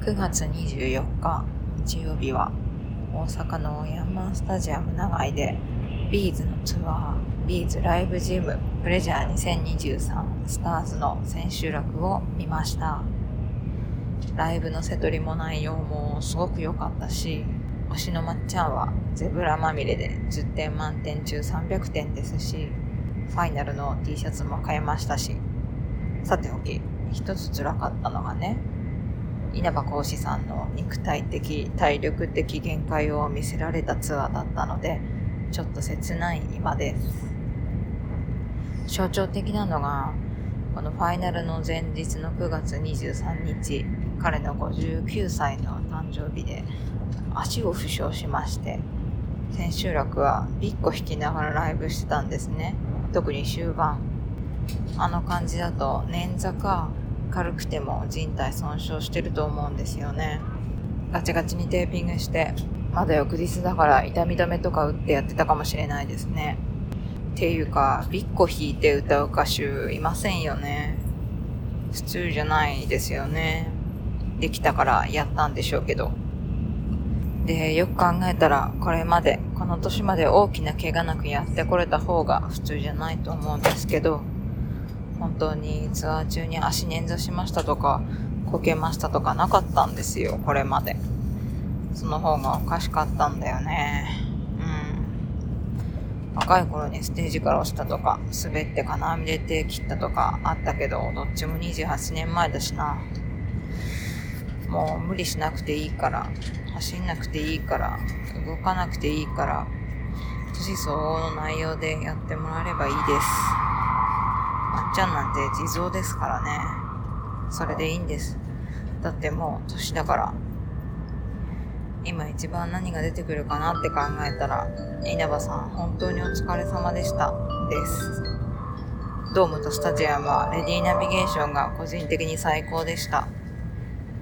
9月24日日曜日は大阪のヤンマンスタジアム長井でビーズのツアービーズライブジムプレジャー2023スターズの千秋楽を見ました。ライブの瀬取りも内容もすごく良かったし推しのまっちゃんはゼブラまみれで10点満点中300点ですしファイナルの T シャツも買えましたし。さておき一つ辛かったのがね稲葉講師さんの肉体的体力的限界を見せられたツアーだったのでちょっと切ない今です。象徴的なのがこのファイナルの前日の9月23日彼の59歳の誕生日で足を負傷しまして千秋楽はビッコ引きながらライブしてたんですね。特に終盤。あの感じだと捻挫か軽くても人体損傷してると思うんですよね。ガチガチにテーピングしてまだ翌日だから痛み止めとか打ってやってたかもしれないですね。っていうかビッコ弾いて歌う歌手いませんよね。普通じゃないですよね。できたからやったんでしょうけど。でよく考えたらこれまでこの年まで大きな怪我なくやってこれた方が普通じゃないと思うんですけど。本当にツアー中に足捻挫しましたとか、こけましたとかなかったんですよ、これまで。その方がおかしかったんだよね。うん。若い頃にステージから落ちたとか、滑って金網で手切ったとかあったけど、どっちも28年前だしな。もう無理しなくていいから、走んなくていいから、動かなくていいから、年相応の内容でやってもらえればいいです。まっちゃんなんて地蔵ですからね。それでいいんです。だってもう年だから。今一番何が出てくるかなって考えたら、稲葉さん本当にお疲れ様でした。です。ドームとスタジアムはレディーナビゲーションが個人的に最高でした。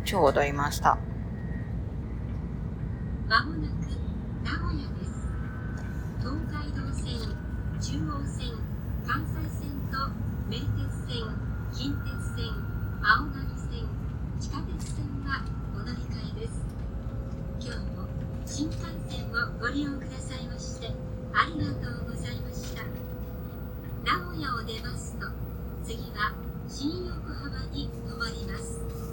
超踊りました。まもなく名古屋です。東海道線、中央線、関西線と名鉄線、近鉄線、青波線、地下鉄線はお乗り換えです。今日も新幹線をご利用くださいましてありがとうございました。名古屋を出ますと、次は新横浜に停まります。